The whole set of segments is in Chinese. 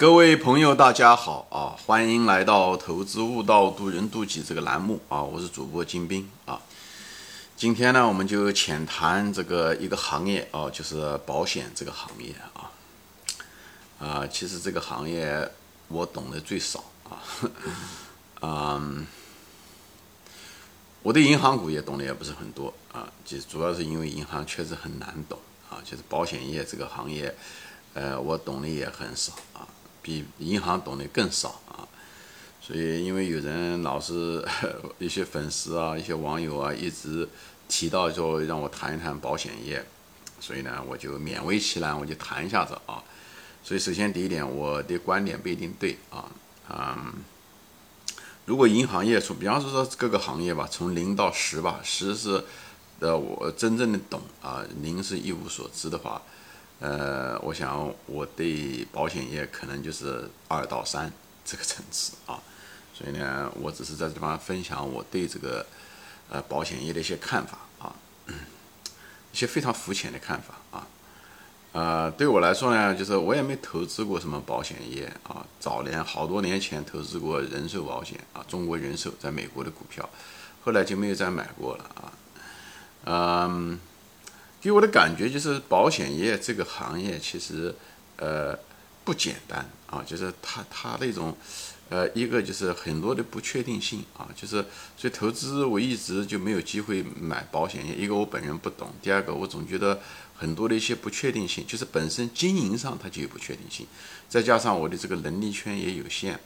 各位朋友，大家好啊！欢迎来到《投资悟道，渡人渡己》这个栏目啊！我是主播金兵啊。今天呢，我们就浅谈这个一个行业啊，就是保险这个行业啊。啊，其实这个行业我懂得最少啊。嗯，我对银行股也懂得也不是很多啊。就主要是因为银行确实很难懂啊。就是保险业这个行业，呃，我懂得也很少啊。比银行懂得更少啊，所以因为有人老是 一些粉丝啊、一些网友啊，一直提到说让我谈一谈保险业，所以呢，我就勉为其难，我就谈一下子啊。所以首先第一点，我的观点不一定对啊，嗯，如果银行业从，比方说说各个行业吧，从零到十吧，十是呃我真正的懂啊，零是一无所知的话。呃，我想我对保险业可能就是二到三这个层次啊，所以呢，我只是在这地方分享我对这个呃保险业的一些看法啊，一些非常肤浅的看法啊。呃，对我来说呢，就是我也没投资过什么保险业啊，早年好多年前投资过人寿保险啊，中国人寿在美国的股票，后来就没有再买过了啊，嗯。给我的感觉就是保险业这个行业其实，呃，不简单啊，就是它它那种，呃，一个就是很多的不确定性啊，就是所以投资我一直就没有机会买保险业。一个我本人不懂，第二个我总觉得很多的一些不确定性，就是本身经营上它就有不确定性，再加上我的这个能力圈也有限，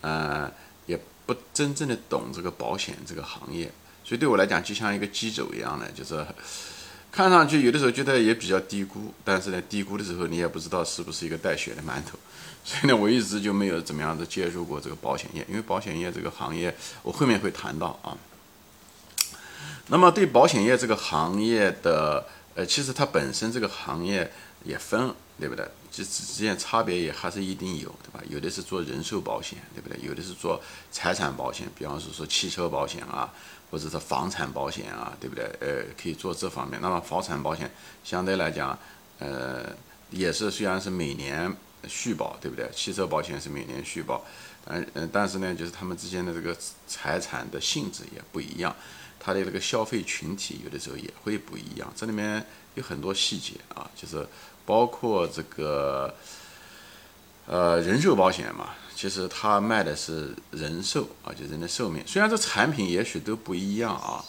呃，也不真正的懂这个保险这个行业，所以对我来讲就像一个鸡走一样的，就是。看上去有的时候觉得也比较低估，但是呢，低估的时候你也不知道是不是一个带血的馒头，所以呢，我一直就没有怎么样的介入过这个保险业，因为保险业这个行业我后面会谈到啊。那么对保险业这个行业的，呃，其实它本身这个行业也分，对不对？这之间差别也还是一定有，对吧？有的是做人寿保险，对不对？有的是做财产保险，比方说说汽车保险啊。或者是房产保险啊，对不对？呃，可以做这方面。那么房产保险相对来讲，呃，也是虽然是每年续保，对不对？汽车保险是每年续保，嗯嗯，但是呢，就是他们之间的这个财产的性质也不一样，它的这个消费群体有的时候也会不一样。这里面有很多细节啊，就是包括这个呃人寿保险嘛。其实他卖的是人寿啊，就人的寿命。虽然这产品也许都不一样啊，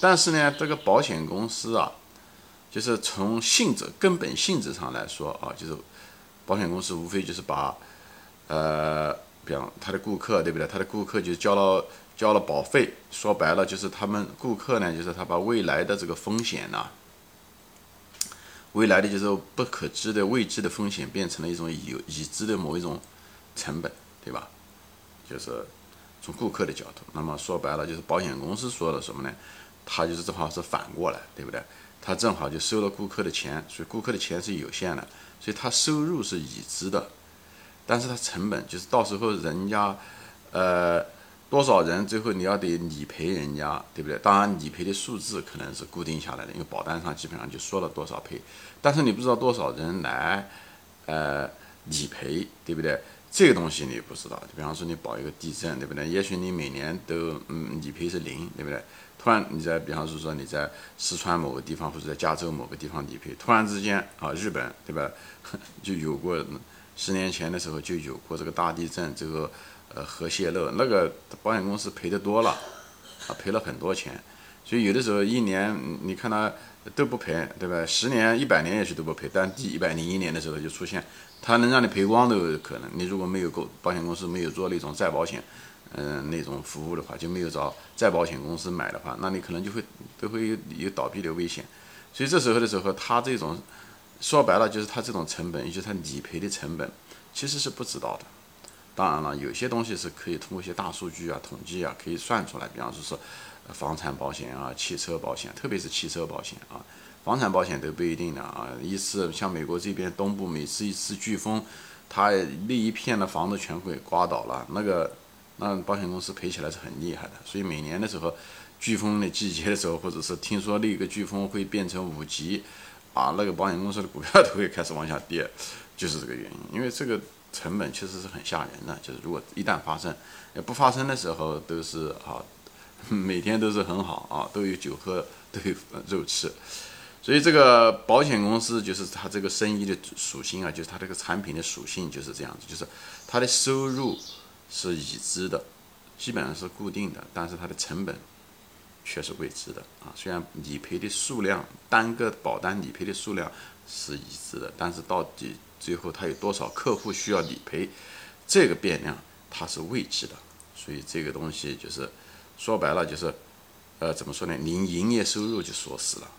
但是呢，这个保险公司啊，就是从性质、根本性质上来说啊，就是保险公司无非就是把，呃，比方他的顾客对不对？他的顾客就交了交了保费，说白了就是他们顾客呢，就是他把未来的这个风险呢，未来的就是不可知的未知的风险，变成了一种已已知的某一种。成本对吧？就是从顾客的角度，那么说白了就是保险公司说了什么呢？他就是正好是反过来，对不对？他正好就收了顾客的钱，所以顾客的钱是有限的，所以他收入是已知的，但是他成本就是到时候人家呃多少人最后你要得理赔人家，对不对？当然理赔的数字可能是固定下来的，因为保单上基本上就说了多少赔，但是你不知道多少人来呃理赔，对不对？这个东西你不知道，就比方说你保一个地震，对不对？也许你每年都嗯理赔是零，对不对？突然你在比方说说你在四川某个地方或者在加州某个地方理赔，突然之间啊日本对吧 就有过十年前的时候就有过这个大地震，这个呃核泄漏，那个保险公司赔的多了啊赔了很多钱，所以有的时候一年你看他都不赔，对吧？十年一百年也许都不赔，但第一百零一年的时候就出现。他能让你赔光都有可能。你如果没有购保险公司没有做那种再保险，嗯，那种服务的话，就没有找再保险公司买的话，那你可能就会都会有有倒闭的危险。所以这时候的时候，他这种说白了就是他这种成本，也就是他理赔的成本，其实是不知道的。当然了，有些东西是可以通过一些大数据啊、统计啊，可以算出来。比方说是房产保险啊、汽车保险，特别是汽车保险啊。房产保险都不一定的啊，一次像美国这边东部每次一次飓风，它那一片的房子全会刮倒了，那个那保险公司赔起来是很厉害的。所以每年的时候，飓风的季节的时候，或者是听说那个飓风会变成五级，啊，那个保险公司的股票都会开始往下跌，就是这个原因。因为这个成本其实是很吓人的。就是如果一旦发生，不发生的时候都是啊，每天都是很好啊，都有酒喝，都有肉吃。所以这个保险公司就是它这个生意的属性啊，就是它这个产品的属性就是这样子，就是它的收入是已知的，基本上是固定的，但是它的成本却是未知的啊。虽然理赔的数量单个保单理赔的数量是已知的，但是到底最后他有多少客户需要理赔，这个变量它是未知的。所以这个东西就是说白了就是，呃，怎么说呢？您营业收入就锁死了。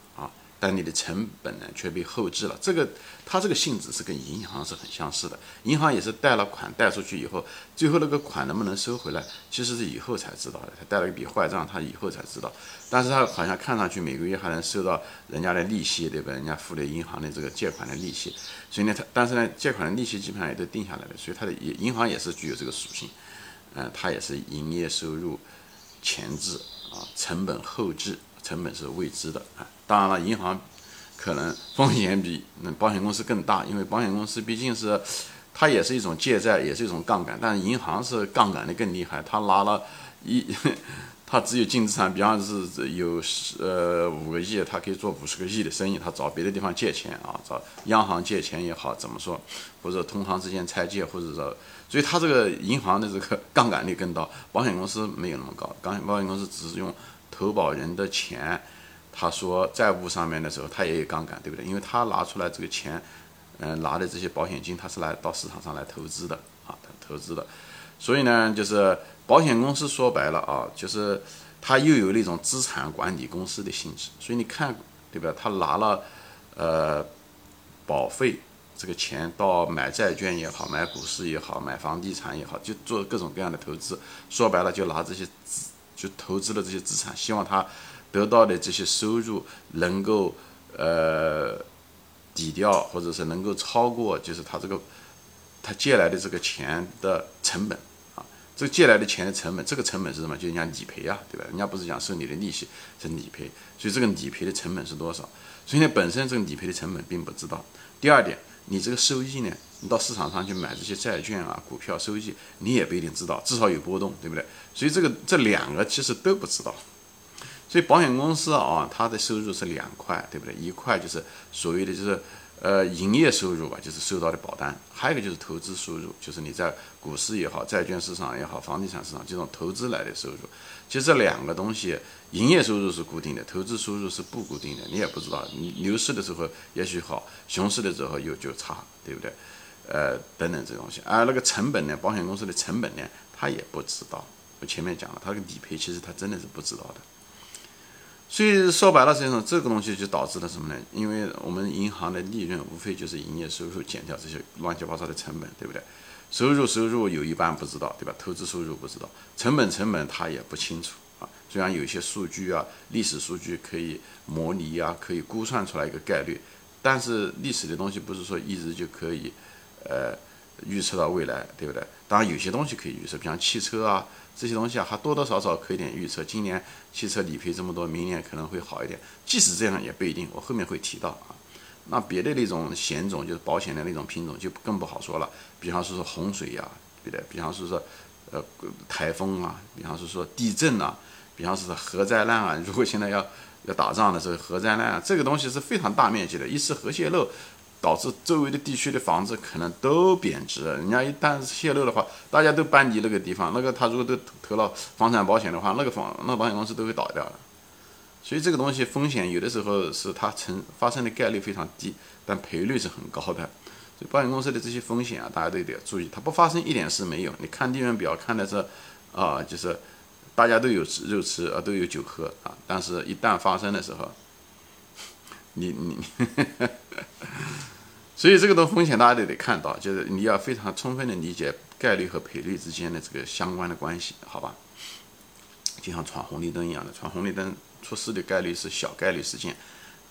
但你的成本呢却被后置了，这个它这个性质是跟银行是很相似的，银行也是贷了款贷出去以后，最后那个款能不能收回来，其实是以后才知道的。他贷了一笔坏账，他以后才知道，但是他好像看上去每个月还能收到人家的利息，对吧？人家付的银行的这个借款的利息，所以呢，他但是呢，借款的利息基本上也都定下来了，所以它的银银行也是具有这个属性，嗯，它也是营业收入前置啊，成本后置。成本是未知的啊，当然了，银行可能风险比那保险公司更大，因为保险公司毕竟是它也是一种借债，也是一种杠杆，但是银行是杠杆的更厉害，它拿了一，它只有净资产，比方是有十呃五个亿，它可以做五十个亿的生意，它找别的地方借钱啊，找央行借钱也好，怎么说，或者同行之间拆借，或者说，所以它这个银行的这个杠杆率更高，保险公司没有那么高，保险保险公司只是用。投保人的钱，他说债务上面的时候，他也有杠杆，对不对？因为他拿出来这个钱，嗯，拿的这些保险金，他是来到市场上来投资的啊，投资的。所以呢，就是保险公司说白了啊，就是他又有那种资产管理公司的性质。所以你看，对吧？他拿了呃保费这个钱到买债券也好，买股市也好，买房地产也好，就做各种各样的投资。说白了，就拿这些资。就投资了这些资产，希望他得到的这些收入能够呃抵掉，或者是能够超过，就是他这个他借来的这个钱的成本啊。这个借来的钱的成本，这个成本是什么？就人家理赔啊，对吧？人家不是讲收你的利息，是理赔。所以这个理赔的成本是多少？所以呢，本身这个理赔的成本并不知道。第二点，你这个收益呢？你到市场上去买这些债券啊、股票收益，你也不一定知道，至少有波动，对不对？所以这个这两个其实都不知道。所以保险公司啊，它的收入是两块，对不对？一块就是所谓的就是。呃，营业收入吧，就是收到的保单；还有一个就是投资收入，就是你在股市也好、债券市场也好、房地产市场这种投资来的收入。其实这两个东西，营业收入是固定的，投资收入是不固定的。你也不知道，牛市的时候也许好，熊市的时候又就差，对不对？呃，等等这东西。而那个成本呢，保险公司的成本呢，他也不知道。我前面讲了，他个理赔其实他真的是不知道的。所以说白了，实际上这个东西就导致了什么呢？因为我们银行的利润无非就是营业收入减掉这些乱七八糟的成本，对不对？收入收入有一半不知道，对吧？投资收入不知道，成本成本他也不清楚啊。虽然有些数据啊、历史数据可以模拟啊，可以估算出来一个概率，但是历史的东西不是说一直就可以，呃。预测到未来，对不对？当然有些东西可以预测，比方汽车啊这些东西啊，还多多少少可以点预测。今年汽车理赔这么多，明年可能会好一点。即使这样也不一定，我后面会提到啊。那别的那种险种，就是保险的那种品种，就更不好说了。比方说说洪水呀，对不对？比方说说呃台风啊，比方说说地震啊，比方说说核灾难啊。如果现在要要打仗的时候，核灾难啊，这个东西是非常大面积的，一次核泄漏。导致周围的地区的房子可能都贬值，人家一旦泄露的话，大家都搬离那个地方，那个他如果都投了房产保险的话，那个房那个保险公司都会倒掉的。所以这个东西风险有的时候是它成发生的概率非常低，但赔率是很高的。所以保险公司的这些风险啊，大家都得注意，它不发生一点事没有。你看利润表看的是啊，就是大家都有肉吃啊，都有酒喝啊，但是一旦发生的时候，你你。所以这个的风险大家都得看到，就是你要非常充分的理解概率和赔率之间的这个相关的关系，好吧？就像闯红绿灯一样的，闯红绿灯出事的概率是小概率事件，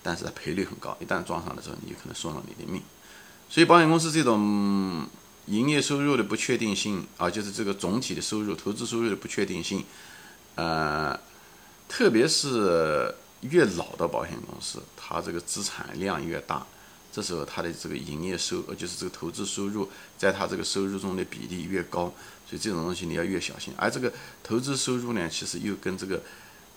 但是赔率很高，一旦撞上的时候，你就可能送了你的命。所以保险公司这种营业收入的不确定性啊，就是这个总体的收入、投资收入的不确定性，呃，特别是越老的保险公司，它这个资产量越大。这时候他的这个营业收，呃，就是这个投资收入，在他这个收入中的比例越高，所以这种东西你要越小心。而这个投资收入呢，其实又跟这个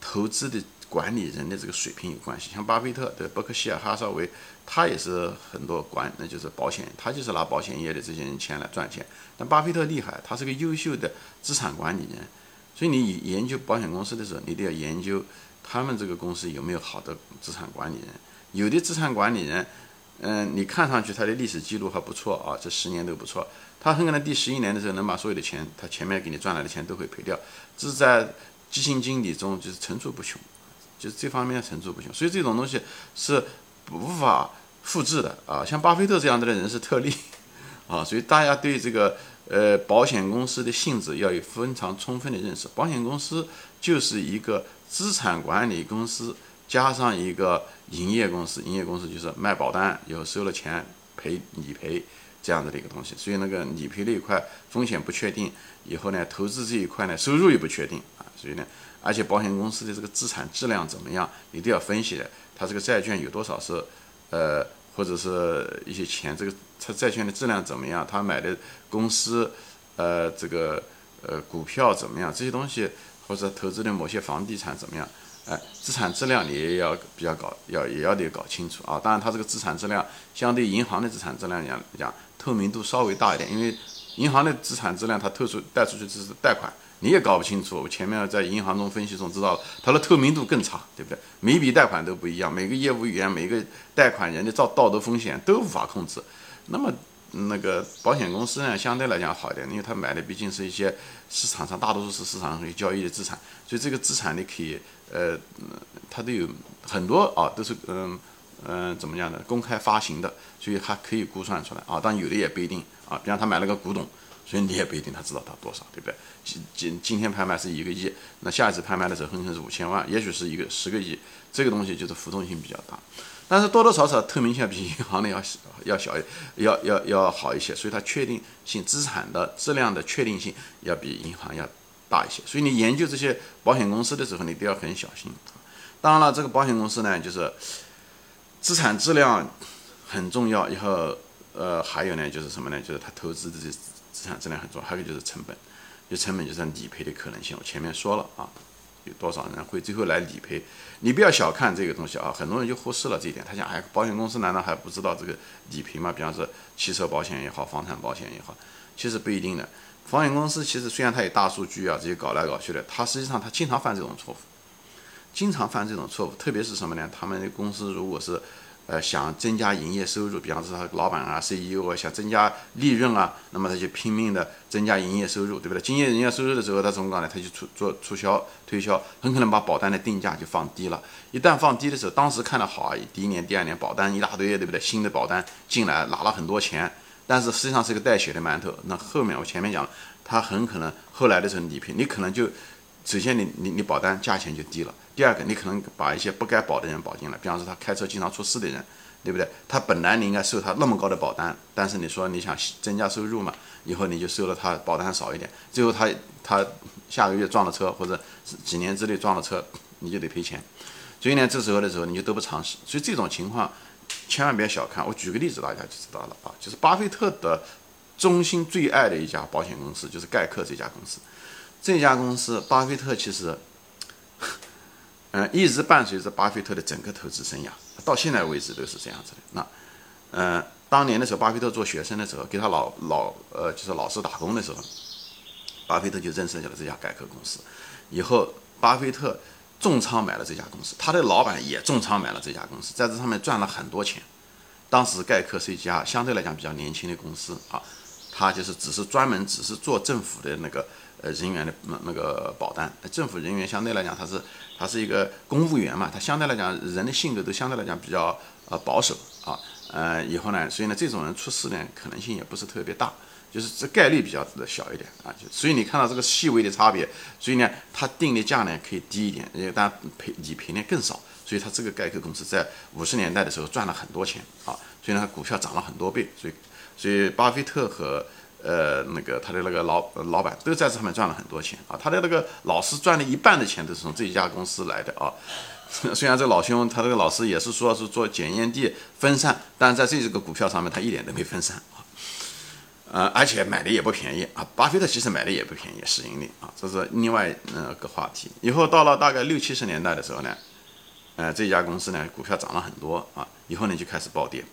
投资的管理人的这个水平有关系。像巴菲特的伯克希尔哈撒韦，他也是很多管，那就是保险，他就是拿保险业的这些人钱来赚钱。但巴菲特厉害，他是个优秀的资产管理人，所以你研究保险公司的时候，你都要研究他们这个公司有没有好的资产管理人。有的资产管理人。嗯，你看上去他的历史记录还不错啊，这十年都不错。他很可能第十一年的时候能把所有的钱，他前面给你赚来的钱都会赔掉。这是在基金经理中就是层出不穷，就是这方面层出不穷。所以这种东西是无法复制的啊。像巴菲特这样的人是特例 啊，所以大家对这个呃保险公司的性质要有非常充分的认识。保险公司就是一个资产管理公司。加上一个营业公司，营业公司就是卖保单，以后收了钱赔理赔这样子的一个东西。所以那个理赔那一块风险不确定，以后呢投资这一块呢收入也不确定啊。所以呢，而且保险公司的这个资产质量怎么样，你都要分析的。它这个债券有多少是呃，或者是一些钱，这个它债券的质量怎么样？他买的公司呃这个呃股票怎么样？这些东西或者投资的某些房地产怎么样？哎，资产质量你也要比较搞，要也要得搞清楚啊。当然，它这个资产质量相对银行的资产质量讲讲，透明度稍微大一点。因为银行的资产质量，它透出贷出去只是贷款，你也搞不清楚。我前面在银行中分析中知道了，它的透明度更差，对不对？每笔贷款都不一样，每个业务员、每个贷款人的造道德风险都无法控制。那么。那个保险公司呢，相对来讲好一点，因为他买的毕竟是一些市场上大多数是市场上交易的资产，所以这个资产你可以，呃，它都有很多啊，都是嗯嗯怎么样的公开发行的，所以还可以估算出来啊，但有的也不一定啊，比方他买了个古董，所以你也不一定他知道他多少，对不对？今今今天拍卖是一个亿，那下一次拍卖的时候可能是五千万，也许是一个十个亿，这个东西就是浮动性比较大。但是多多少少透明性比银行的要要小，要要要好一些，所以它确定性资产的质量的确定性要比银行要大一些。所以你研究这些保险公司的时候，你都要很小心。当然了，这个保险公司呢，就是资产质量很重要。以后呃，还有呢，就是什么呢？就是它投资的这资产质量很重要。还有就是成本，就成本就是理赔的可能性。我前面说了啊。有多少人会最后来理赔？你不要小看这个东西啊！很多人就忽视了这一点。他想，哎，保险公司难道还不知道这个理赔吗？比方说汽车保险也好，房产保险也好，其实不一定的。保险公司其实虽然它有大数据啊，这些搞来搞去的，它实际上它经常犯这种错误，经常犯这种错误。特别是什么呢？他们的公司如果是。呃，想增加营业收入，比方说他老板啊、CEO 啊，想增加利润啊，那么他就拼命的增加营业收入，对不对？增加营业收入的时候，他怎么搞呢？他就出做促销、推销，很可能把保单的定价就放低了。一旦放低的时候，当时看的好啊，第一年、第二年保单一大堆，对不对？新的保单进来拿了很多钱，但是实际上是个带血的馒头。那后面我前面讲了，他很可能后来的时候理赔，你可能就。首先，你你你保单价钱就低了。第二个，你可能把一些不该保的人保进来，比方说他开车经常出事的人，对不对？他本来你应该收他那么高的保单，但是你说你想增加收入嘛，以后你就收了他保单少一点，最后他他下个月撞了车，或者几年之内撞了车，你就得赔钱。所以呢，这时候的时候你就得不偿失。所以这种情况千万别小看。我举个例子，大家就知道了啊，就是巴菲特的衷心最爱的一家保险公司，就是盖克这家公司。这家公司，巴菲特其实，嗯，一直伴随着巴菲特的整个投资生涯，到现在为止都是这样子的。那，嗯，当年的时候，巴菲特做学生的时候，给他老老呃，就是老师打工的时候，巴菲特就认识了这家盖克公司。以后，巴菲特重仓买了这家公司，他的老板也重仓买了这家公司，在这上面赚了很多钱。当时盖克是一家相对来讲比较年轻的公司啊，他就是只是专门只是做政府的那个。呃，人员的那那个保单，政府人员相对来讲，他是他是一个公务员嘛，他相对来讲人的性格都相对来讲比较呃保守啊，呃，以后呢，所以呢，这种人出事呢可能性也不是特别大，就是这概率比较小一点啊，就所以你看到这个细微的差别，所以呢，他定的价呢可以低一点，因为但赔理赔呢更少，所以他这个盖克公司在五十年代的时候赚了很多钱啊，所以呢，股票涨了很多倍，所以所以巴菲特和呃，那个他的那个老老板都在这上面赚了很多钱啊。他的那个老师赚了一半的钱都是从这一家公司来的啊。虽然这老兄他这个老师也是说是做检验地分散，但是在这几个股票上面他一点都没分散啊。呃，而且买的也不便宜啊。巴菲特其实买的也不便宜，市盈率啊，这是另外那个话题。以后到了大概六七十年代的时候呢，呃，这家公司呢股票涨了很多啊，以后呢就开始暴跌。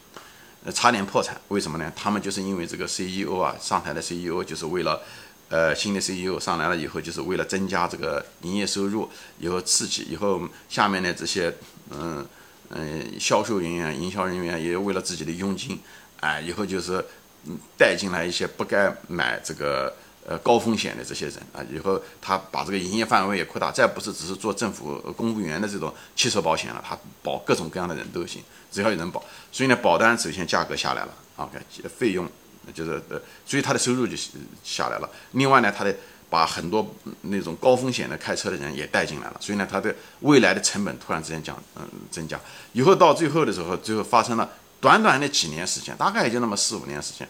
呃，差点破产，为什么呢？他们就是因为这个 CEO 啊，上台的 CEO 就是为了，呃，新的 CEO 上来了以后，就是为了增加这个营业收入，以后刺激，以后下面的这些，嗯嗯，销售人员、营销人员也为了自己的佣金，哎，以后就是，嗯，带进来一些不该买这个。呃，高风险的这些人啊，以后他把这个营业范围也扩大，再不是只是做政府公务员的这种汽车保险了，他保各种各样的人都行，只要有人保。所以呢，保单首先价格下来了，OK，费用就是呃，所以他的收入就下来了。另外呢，他的把很多那种高风险的开车的人也带进来了，所以呢，他的未来的成本突然之间降，嗯，增加。以后到最后的时候，最后发生了短短的几年时间，大概也就那么四五年时间。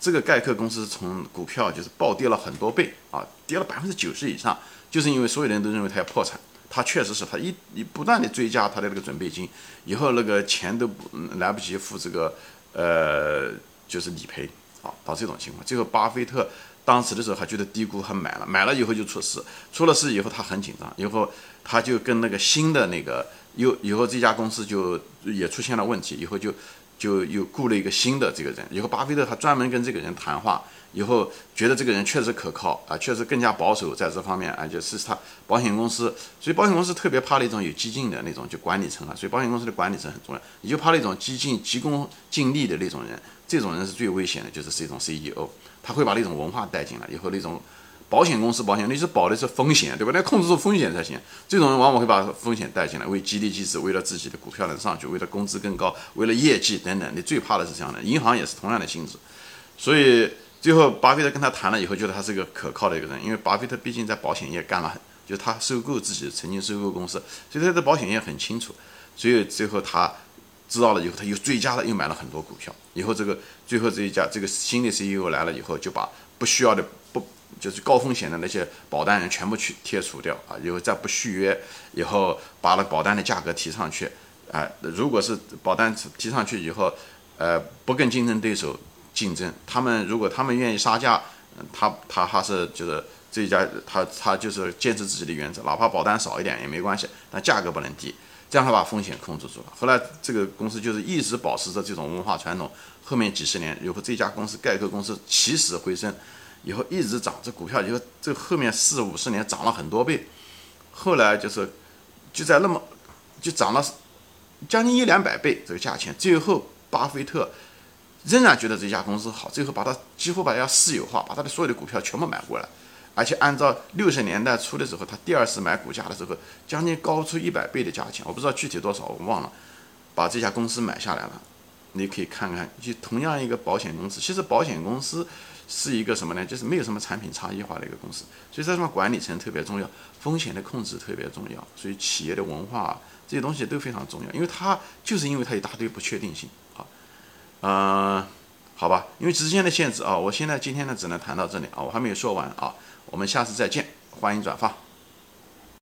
这个盖克公司从股票就是暴跌了很多倍啊，跌了百分之九十以上，就是因为所有人都认为他要破产，他确实是他一一不断的追加他的那个准备金，以后那个钱都不来不及付这个呃就是理赔啊，到这种情况，最后巴菲特当时的时候还觉得低估，还买了，买了以后就出事，出了事以后他很紧张，以后他就跟那个新的那个又以后这家公司就也出现了问题，以后就。就又雇了一个新的这个人，以后巴菲特他专门跟这个人谈话，以后觉得这个人确实可靠啊，确实更加保守在这方面啊，就是他保险公司，所以保险公司特别怕那种有激进的那种就管理层啊，所以保险公司的管理层很重要，你就怕那种激进、急功近利的那种人，这种人是最危险的，就是这种 CEO，他会把那种文化带进来，以后那种。保险公司保险，你是保的是风险，对吧？那控制住风险才行。这种人往往会把风险带进来，为激励机制，为了自己的股票能上去，为了工资更高，为了业绩等等。你最怕的是这样的。银行也是同样的性质。所以最后，巴菲特跟他谈了以后，觉得他是个可靠的一个人，因为巴菲特毕竟在保险业干了，就他收购自己曾经收购公司，所以他对保险业很清楚。所以最后他知道了以后，他又追加了，又买了很多股票。以后这个最后这一家这个新的 CEO 来了以后，就把不需要的。就是高风险的那些保单人全部去贴除掉啊，以后再不续约，以后把那保单的价格提上去，啊，如果是保单提上去以后，呃，不跟竞争对手竞争，他们如果他们愿意杀价，他他还是就是这家他他就是坚持自己的原则，哪怕保单少一点也没关系，但价格不能低，这样他把风险控制住了。后来这个公司就是一直保持着这种文化传统，后面几十年，以后这家公司盖克公司起死回生。以后一直涨，这股票以后这后面四五十年涨了很多倍，后来就是就在那么就涨了将近一两百倍这个价钱，最后巴菲特仍然觉得这家公司好，最后把它几乎把它私有化，把他的所有的股票全部买过来，而且按照六十年代初的时候，他第二次买股价的时候，将近高出一百倍的价钱，我不知道具体多少，我忘了，把这家公司买下来了，你可以看看，就同样一个保险公司，其实保险公司。是一个什么呢？就是没有什么产品差异化的一个公司，所以在这方管理层特别重要，风险的控制特别重要，所以企业的文化这些东西都非常重要，因为它就是因为它一大堆不确定性啊，嗯，好吧，因为时间的限制啊，我现在今天呢只能谈到这里啊，我还没有说完啊，我们下次再见，欢迎转发。